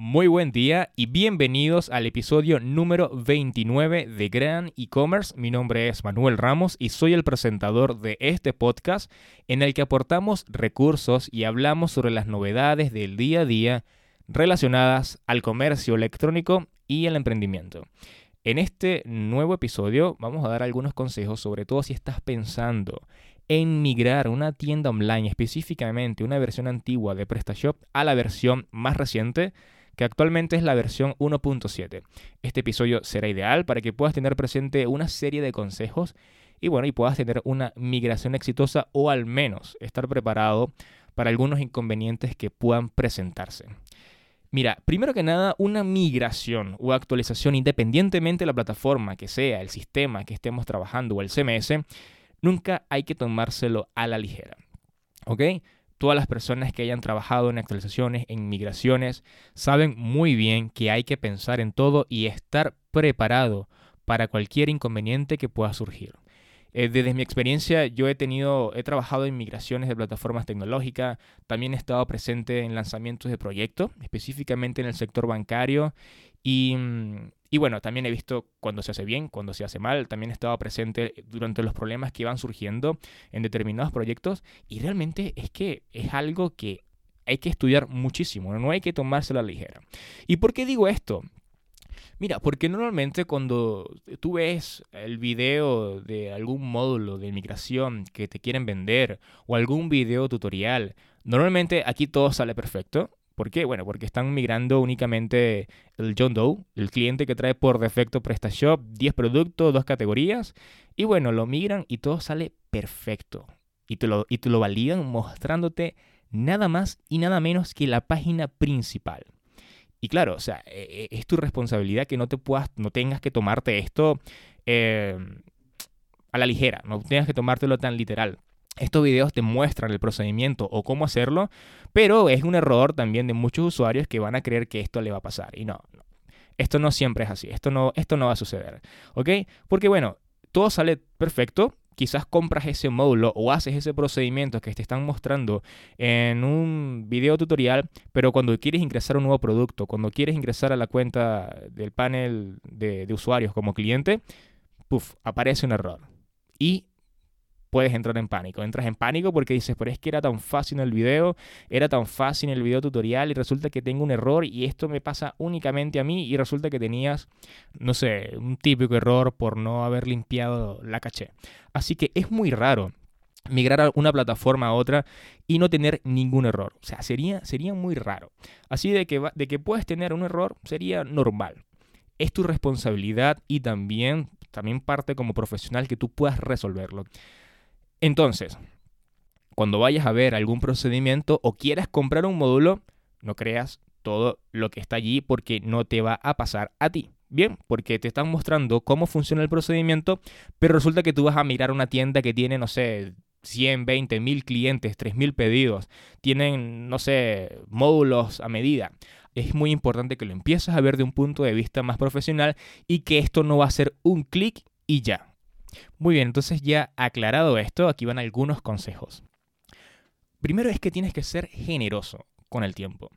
Muy buen día y bienvenidos al episodio número 29 de Gran E-Commerce. Mi nombre es Manuel Ramos y soy el presentador de este podcast en el que aportamos recursos y hablamos sobre las novedades del día a día relacionadas al comercio electrónico y el emprendimiento. En este nuevo episodio vamos a dar algunos consejos, sobre todo si estás pensando en migrar una tienda online, específicamente una versión antigua de PrestaShop, a la versión más reciente que actualmente es la versión 1.7. Este episodio será ideal para que puedas tener presente una serie de consejos y bueno, y puedas tener una migración exitosa o al menos estar preparado para algunos inconvenientes que puedan presentarse. Mira, primero que nada, una migración o actualización, independientemente de la plataforma que sea, el sistema que estemos trabajando o el CMS, nunca hay que tomárselo a la ligera. ¿Ok? Todas las personas que hayan trabajado en actualizaciones, en migraciones, saben muy bien que hay que pensar en todo y estar preparado para cualquier inconveniente que pueda surgir. Eh, desde mi experiencia, yo he tenido, he trabajado en migraciones de plataformas tecnológicas, también he estado presente en lanzamientos de proyectos, específicamente en el sector bancario, y, mm, y bueno, también he visto cuando se hace bien, cuando se hace mal, también he estado presente durante los problemas que iban surgiendo en determinados proyectos y realmente es que es algo que hay que estudiar muchísimo, no hay que tomárselo a la ligera. ¿Y por qué digo esto? Mira, porque normalmente cuando tú ves el video de algún módulo de migración que te quieren vender o algún video tutorial, normalmente aquí todo sale perfecto ¿Por qué? Bueno, porque están migrando únicamente el John Doe, el cliente que trae por defecto PrestaShop, 10 productos, dos categorías, y bueno, lo migran y todo sale perfecto. Y te lo, y lo validan mostrándote nada más y nada menos que la página principal. Y claro, o sea, e, e, es tu responsabilidad que no te puedas, no tengas que tomarte esto eh, a la ligera, no tengas que tomártelo tan literal. Estos videos te muestran el procedimiento o cómo hacerlo, pero es un error también de muchos usuarios que van a creer que esto le va a pasar. Y no, no. Esto no siempre es así, esto no, esto no va a suceder. ¿Ok? Porque bueno, todo sale perfecto, quizás compras ese módulo o haces ese procedimiento que te están mostrando en un video tutorial, pero cuando quieres ingresar un nuevo producto, cuando quieres ingresar a la cuenta del panel de, de usuarios como cliente, puff, aparece un error. Y puedes entrar en pánico. Entras en pánico porque dices, pero es que era tan fácil el video, era tan fácil el video tutorial y resulta que tengo un error y esto me pasa únicamente a mí y resulta que tenías, no sé, un típico error por no haber limpiado la caché. Así que es muy raro migrar a una plataforma a otra y no tener ningún error. O sea, sería, sería muy raro. Así de que, de que puedes tener un error sería normal. Es tu responsabilidad y también, también parte como profesional que tú puedas resolverlo. Entonces, cuando vayas a ver algún procedimiento o quieras comprar un módulo, no creas todo lo que está allí porque no te va a pasar a ti. Bien, porque te están mostrando cómo funciona el procedimiento, pero resulta que tú vas a mirar una tienda que tiene, no sé, 100, 20 mil clientes, 3 mil pedidos, tienen, no sé, módulos a medida. Es muy importante que lo empieces a ver de un punto de vista más profesional y que esto no va a ser un clic y ya. Muy bien, entonces ya aclarado esto, aquí van algunos consejos. Primero es que tienes que ser generoso con el tiempo.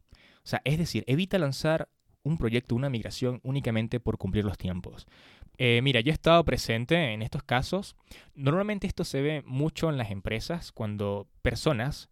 O sea, es decir, evita lanzar un proyecto, una migración únicamente por cumplir los tiempos. Eh, mira, yo he estado presente en estos casos. Normalmente esto se ve mucho en las empresas cuando personas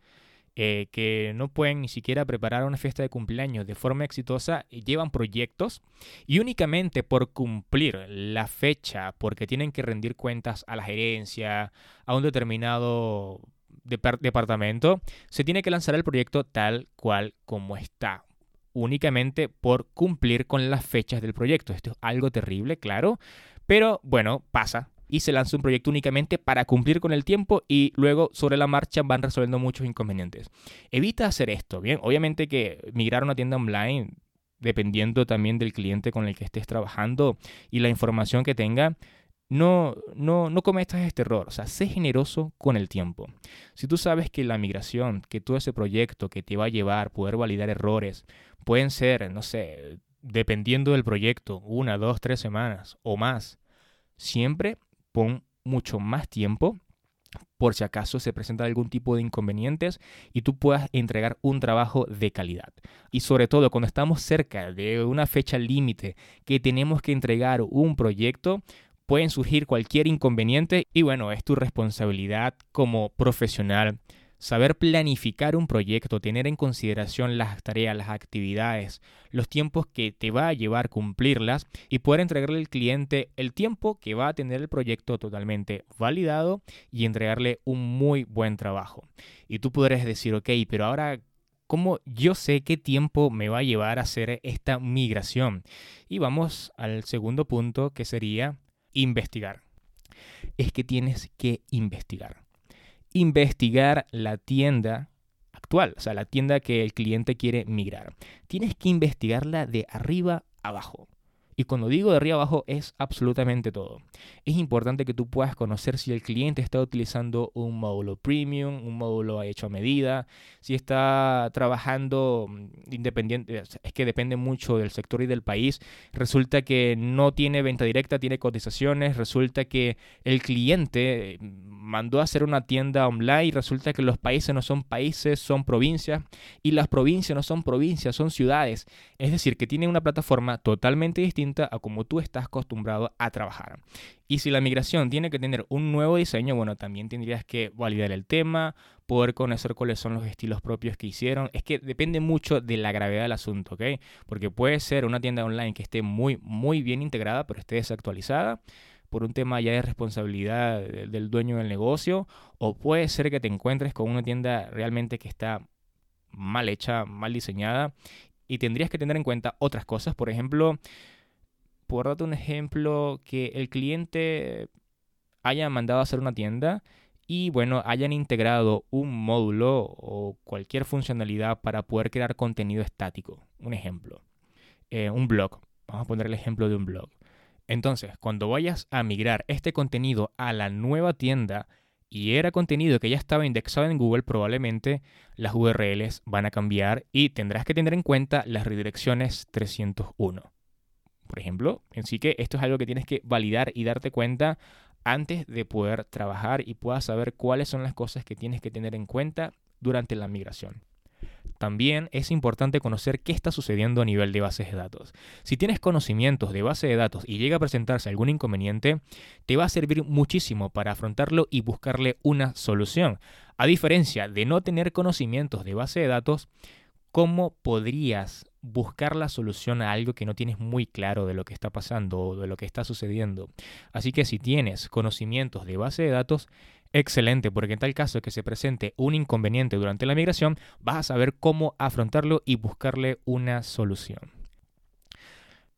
eh, que no pueden ni siquiera preparar una fiesta de cumpleaños de forma exitosa, llevan proyectos y únicamente por cumplir la fecha, porque tienen que rendir cuentas a la gerencia, a un determinado departamento, se tiene que lanzar el proyecto tal cual como está únicamente por cumplir con las fechas del proyecto. Esto es algo terrible, claro, pero bueno, pasa y se lanza un proyecto únicamente para cumplir con el tiempo y luego sobre la marcha van resolviendo muchos inconvenientes. Evita hacer esto, ¿bien? Obviamente que migrar a una tienda online, dependiendo también del cliente con el que estés trabajando y la información que tenga, no, no, no cometas este error, o sea, sé generoso con el tiempo. Si tú sabes que la migración, que todo ese proyecto que te va a llevar, poder validar errores, pueden ser, no sé, dependiendo del proyecto, una, dos, tres semanas o más, siempre pon mucho más tiempo por si acaso se presenta algún tipo de inconvenientes y tú puedas entregar un trabajo de calidad. Y sobre todo cuando estamos cerca de una fecha límite que tenemos que entregar un proyecto, pueden surgir cualquier inconveniente y bueno, es tu responsabilidad como profesional Saber planificar un proyecto, tener en consideración las tareas, las actividades, los tiempos que te va a llevar cumplirlas y poder entregarle al cliente el tiempo que va a tener el proyecto totalmente validado y entregarle un muy buen trabajo. Y tú podrás decir, ok, pero ahora ¿Cómo yo sé qué tiempo me va a llevar a hacer esta migración? Y vamos al segundo punto que sería investigar. Es que tienes que investigar investigar la tienda actual, o sea, la tienda que el cliente quiere migrar. Tienes que investigarla de arriba abajo. Y cuando digo de arriba abajo es absolutamente todo. Es importante que tú puedas conocer si el cliente está utilizando un módulo premium, un módulo hecho a medida, si está trabajando mm, independiente, es que depende mucho del sector y del país. Resulta que no tiene venta directa, tiene cotizaciones, resulta que el cliente mm, mandó a hacer una tienda online y resulta que los países no son países, son provincias y las provincias no son provincias, son ciudades. Es decir, que tiene una plataforma totalmente distinta a como tú estás acostumbrado a trabajar. Y si la migración tiene que tener un nuevo diseño, bueno, también tendrías que validar el tema, poder conocer cuáles son los estilos propios que hicieron. Es que depende mucho de la gravedad del asunto, ¿ok? Porque puede ser una tienda online que esté muy, muy bien integrada, pero esté desactualizada por un tema ya de responsabilidad del dueño del negocio, o puede ser que te encuentres con una tienda realmente que está mal hecha, mal diseñada, y tendrías que tener en cuenta otras cosas, por ejemplo, por darte un ejemplo, que el cliente haya mandado a hacer una tienda y bueno, hayan integrado un módulo o cualquier funcionalidad para poder crear contenido estático. Un ejemplo, eh, un blog. Vamos a poner el ejemplo de un blog. Entonces, cuando vayas a migrar este contenido a la nueva tienda y era contenido que ya estaba indexado en Google, probablemente las URLs van a cambiar y tendrás que tener en cuenta las redirecciones 301 por ejemplo. Así que esto es algo que tienes que validar y darte cuenta antes de poder trabajar y puedas saber cuáles son las cosas que tienes que tener en cuenta durante la migración. También es importante conocer qué está sucediendo a nivel de bases de datos. Si tienes conocimientos de base de datos y llega a presentarse algún inconveniente, te va a servir muchísimo para afrontarlo y buscarle una solución. A diferencia de no tener conocimientos de base de datos, ¿cómo podrías buscar la solución a algo que no tienes muy claro de lo que está pasando o de lo que está sucediendo. Así que si tienes conocimientos de base de datos, excelente, porque en tal caso que se presente un inconveniente durante la migración, vas a saber cómo afrontarlo y buscarle una solución.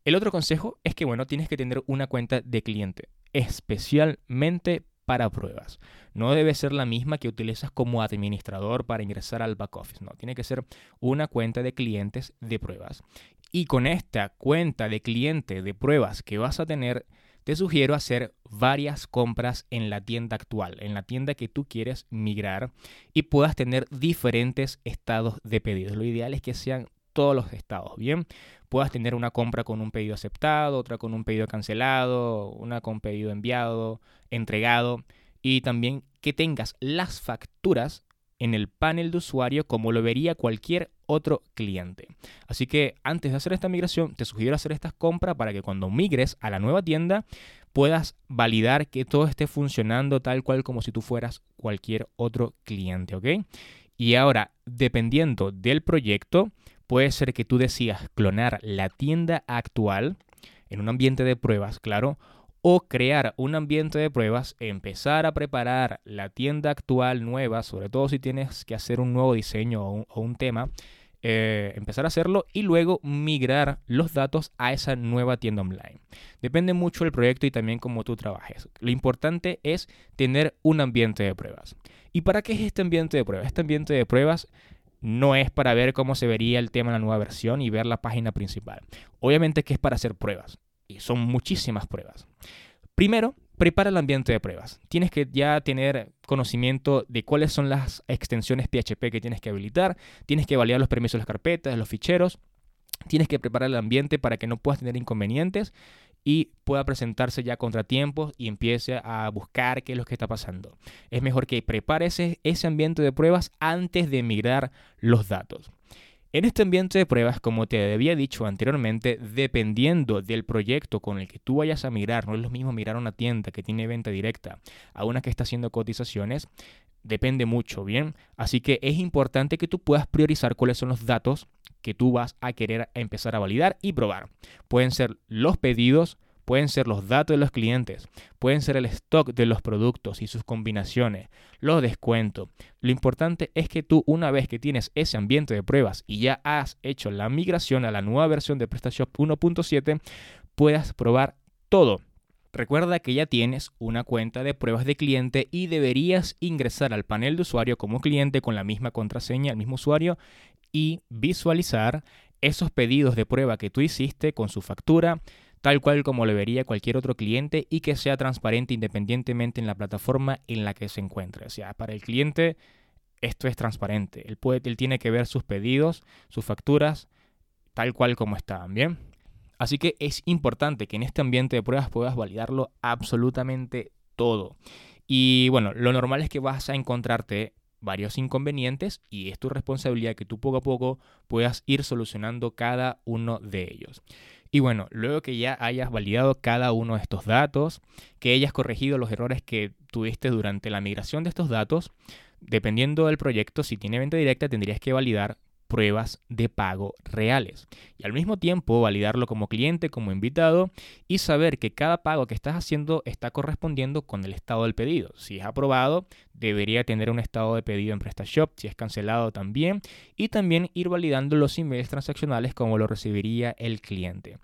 El otro consejo es que, bueno, tienes que tener una cuenta de cliente, especialmente para pruebas. No debe ser la misma que utilizas como administrador para ingresar al back office, no, tiene que ser una cuenta de clientes de pruebas. Y con esta cuenta de cliente de pruebas que vas a tener, te sugiero hacer varias compras en la tienda actual, en la tienda que tú quieres migrar y puedas tener diferentes estados de pedidos. Lo ideal es que sean todos los estados, ¿bien? Puedas tener una compra con un pedido aceptado, otra con un pedido cancelado, una con pedido enviado, entregado y también que tengas las facturas en el panel de usuario como lo vería cualquier otro cliente. Así que antes de hacer esta migración, te sugiero hacer estas compras para que cuando migres a la nueva tienda puedas validar que todo esté funcionando tal cual como si tú fueras cualquier otro cliente, ¿ok? Y ahora, dependiendo del proyecto, puede ser que tú decidas clonar la tienda actual en un ambiente de pruebas, claro, o crear un ambiente de pruebas, empezar a preparar la tienda actual nueva, sobre todo si tienes que hacer un nuevo diseño o un, tema, eh, empezar a hacerlo y luego migrar los datos a esa nueva tienda online. Depende mucho del proyecto y también cómo tú trabajes. Lo importante es tener un ambiente de pruebas. ¿Y para qué es este ambiente de pruebas? Este ambiente de pruebas no es para ver cómo se vería el tema en la nueva versión y ver la página principal. Obviamente que es para hacer pruebas. Son muchísimas pruebas. Primero, prepara el ambiente de pruebas. Tienes que ya tener conocimiento de cuáles son las extensiones PHP que tienes que habilitar. Tienes que validar los permisos de las carpetas, los ficheros. Tienes que preparar el ambiente para que no puedas tener inconvenientes y pueda presentarse ya contratiempos y empiece a buscar qué es lo que está pasando. Es mejor que prepare ese, ese ambiente de pruebas antes de migrar los datos. En este ambiente de pruebas, como te había dicho anteriormente, dependiendo del proyecto con el que tú vayas a migrar, no es lo mismo mirar a una tienda que tiene venta directa a una que está haciendo cotizaciones, depende mucho, ¿bien? Así que es importante que tú puedas priorizar cuáles son los datos que tú vas a querer empezar a validar y probar. Pueden ser los pedidos, pueden ser los datos de los clientes, pueden ser el stock de los productos y sus combinaciones, los descuentos. Lo importante es que tú una vez que tienes ese ambiente de pruebas y ya has hecho la migración a la nueva versión de PrestaShop 1.7, puedas probar todo Recuerda que ya tienes una cuenta de pruebas de cliente y deberías ingresar al panel de usuario como cliente con la misma contraseña, el mismo usuario y visualizar esos pedidos de prueba que tú hiciste con su factura, tal cual como lo vería cualquier otro cliente y que sea transparente independientemente en la plataforma en la que se encuentre. O sea, para el cliente esto es transparente. Él, puede, él tiene que ver sus pedidos, sus facturas, tal cual como están, ¿bien? Así que es importante que en este ambiente de pruebas puedas validarlo absolutamente todo. Y bueno, lo normal es que vas a encontrarte varios inconvenientes y es tu responsabilidad que tú poco a poco puedas ir solucionando cada uno de ellos. Y bueno, luego que ya hayas validado cada uno de estos datos, que hayas corregido los errores que tuviste durante la migración de estos datos, dependiendo del proyecto, si tiene venta directa, tendrías que validar pruebas de pago reales. Y al mismo tiempo validarlo como cliente, como invitado y saber que cada pago que estás haciendo está correspondiendo con el estado del pedido. Si es aprobado, debería tener un estado de pedido en PrestaShop, si es cancelado también, y también ir validando los emails transaccionales como lo recibiría el cliente.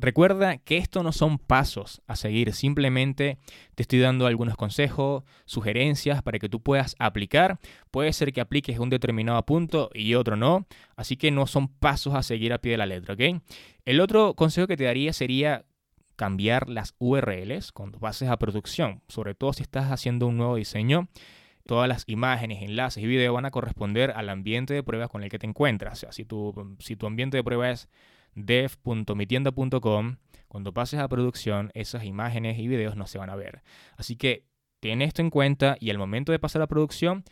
Recuerda que esto no son pasos a seguir, simplemente te estoy dando algunos consejos, sugerencias para que tú puedas aplicar. Puede ser que apliques un determinado punto y otro no, así que no son pasos a seguir a pie de la letra, ¿ok? El otro consejo que te daría sería cambiar las URLs cuando pases a producción, sobre todo si estás haciendo un nuevo diseño todas las imágenes, enlaces y videos van a corresponder al ambiente de pruebas con el que te encuentras. O sea, si tu, si tu ambiente de prueba es dev.mitienda.com, cuando pases a producción, esas imágenes y videos no se van a ver. Así que ten esto en cuenta y al momento de pasar a producción,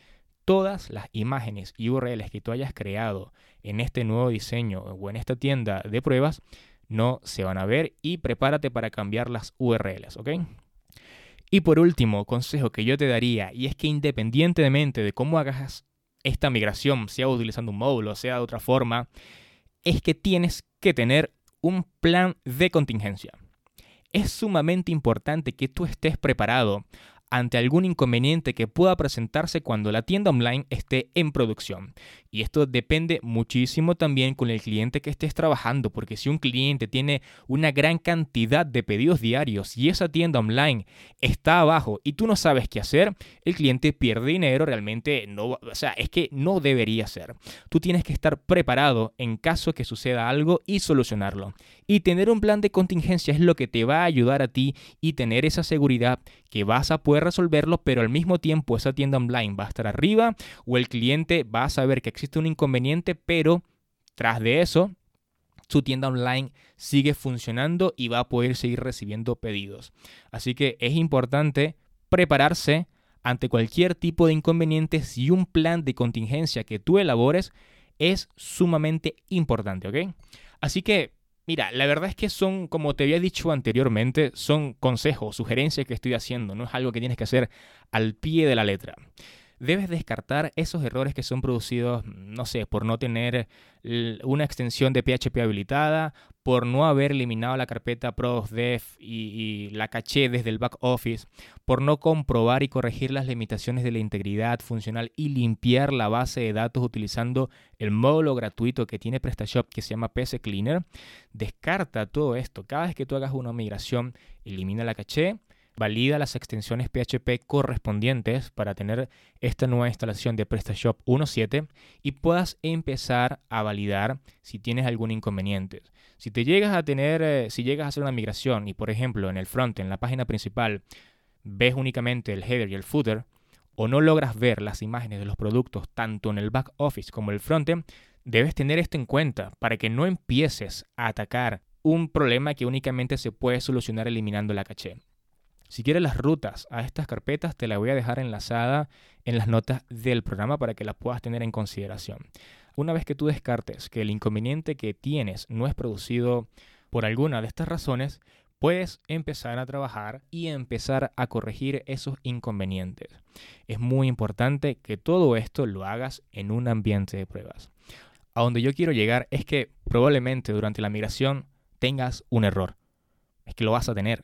todas las imágenes y URLs que tú hayas creado en este nuevo diseño o en esta tienda de pruebas no se van a ver y prepárate para cambiar las URLs, ¿ok? Y por último, consejo que yo te daría, y es que independientemente de cómo hagas esta migración, sea utilizando un módulo, sea de otra forma, es que tienes que tener un plan de contingencia. Es sumamente importante que tú estés preparado ante algún inconveniente que pueda presentarse cuando la tienda online esté en producción. Y esto depende muchísimo también con el cliente que estés trabajando, porque si un cliente tiene una gran cantidad de pedidos diarios y esa tienda online está abajo y tú no sabes qué hacer, el cliente pierde dinero, realmente no, o sea, es que no debería ser. Tú tienes que estar preparado en caso que suceda algo y solucionarlo. Y tener un plan de contingencia es lo que te va a ayudar a ti y tener esa seguridad que vas a poder resolverlo, pero al mismo tiempo esa tienda online va a estar arriba o el cliente va a saber que existe un inconveniente, pero tras de eso, su tienda online sigue funcionando y va a poder seguir recibiendo pedidos. Así que es importante prepararse ante cualquier tipo de inconveniente si un plan de contingencia que tú elabores es sumamente importante, ¿ok? Así que Mira, la verdad es que son, como te había dicho anteriormente, son consejos, sugerencias que estoy haciendo, no es algo que tienes que hacer al pie de la letra debes descartar esos errores que son producidos, no sé, por no tener una extensión de PHP habilitada, por no haber eliminado la carpeta ProDev y, y la caché desde el back office, por no comprobar y corregir las limitaciones de la integridad funcional y limpiar la base de datos utilizando el módulo gratuito que tiene PrestaShop que se llama PC Cleaner. Descarta todo esto. Cada vez que tú hagas una migración, elimina la caché valida las extensiones PHP correspondientes para tener esta nueva instalación de PrestaShop 1.7 y puedas empezar a validar si tienes algún inconveniente. Si te llegas a tener, eh, si llegas a hacer una migración y por ejemplo en el front, en la página principal, ves únicamente el header y el footer, o no logras ver las imágenes de los productos tanto en el back office como en el frontend, debes tener esto en cuenta para que no empieces a atacar un problema que únicamente se puede solucionar eliminando la caché. Si quieres las rutas a estas carpetas, te las voy a dejar enlazada en las notas del programa para que las puedas tener en consideración. Una vez que tú descartes que el inconveniente que tienes no es producido por alguna de estas razones, puedes empezar a trabajar y empezar a corregir esos inconvenientes. Es muy importante que todo esto lo hagas en un ambiente de pruebas. A donde yo quiero llegar es que probablemente durante la migración tengas un error. Es que lo vas a tener.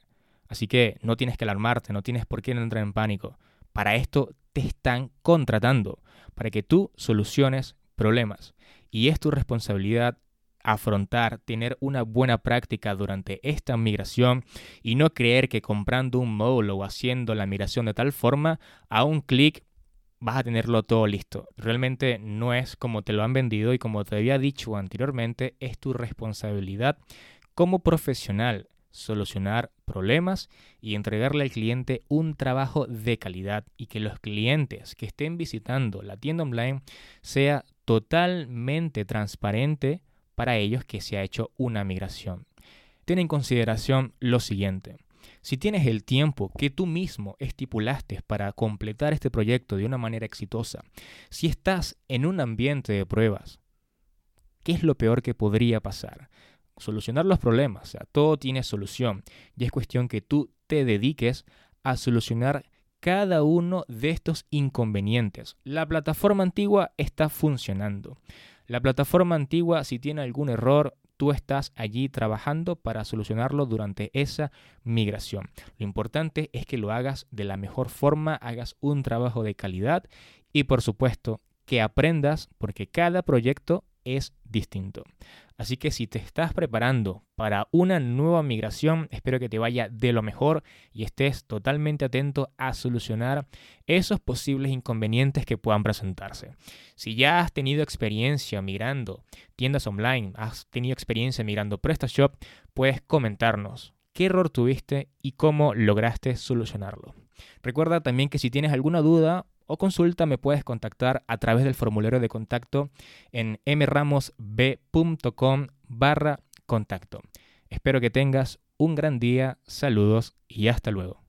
Así que no tienes que alarmarte, no tienes por qué entrar en pánico. Para esto te están contratando, para que tú soluciones problemas. Y es tu responsabilidad afrontar, tener una buena práctica durante esta migración y no creer que comprando un módulo o haciendo la migración de tal forma, a un clic vas a tenerlo todo listo. Realmente no es como te lo han vendido y como te había dicho anteriormente, es tu responsabilidad como profesional solucionar problemas y entregarle al cliente un trabajo de calidad y que los clientes que estén visitando la tienda online sea totalmente transparente para ellos que se ha hecho una migración. Ten en consideración lo siguiente. Si tienes el tiempo que tú mismo estipulaste para completar este proyecto de una manera exitosa, si estás en un ambiente de pruebas, ¿qué es lo peor que podría pasar? Solucionar los problemas, o sea, todo tiene solución y es cuestión que tú te dediques a solucionar cada uno de estos inconvenientes. La plataforma antigua está funcionando. La plataforma antigua, si tiene algún error, tú estás allí trabajando para solucionarlo durante esa migración. Lo importante es que lo hagas de la mejor forma, hagas un trabajo de calidad y por supuesto que aprendas porque cada proyecto es distinto. Así que si te estás preparando para una nueva migración, espero que te vaya de lo mejor y estés totalmente atento a solucionar esos posibles inconvenientes que puedan presentarse. Si ya has tenido experiencia migrando tiendas online, has tenido experiencia migrando PrestaShop, puedes comentarnos qué error tuviste y cómo lograste solucionarlo. Recuerda también que si tienes alguna duda o consulta me puedes contactar a través del formulario de contacto en mramosb.com barra contacto. Espero que tengas un gran día, saludos y hasta luego.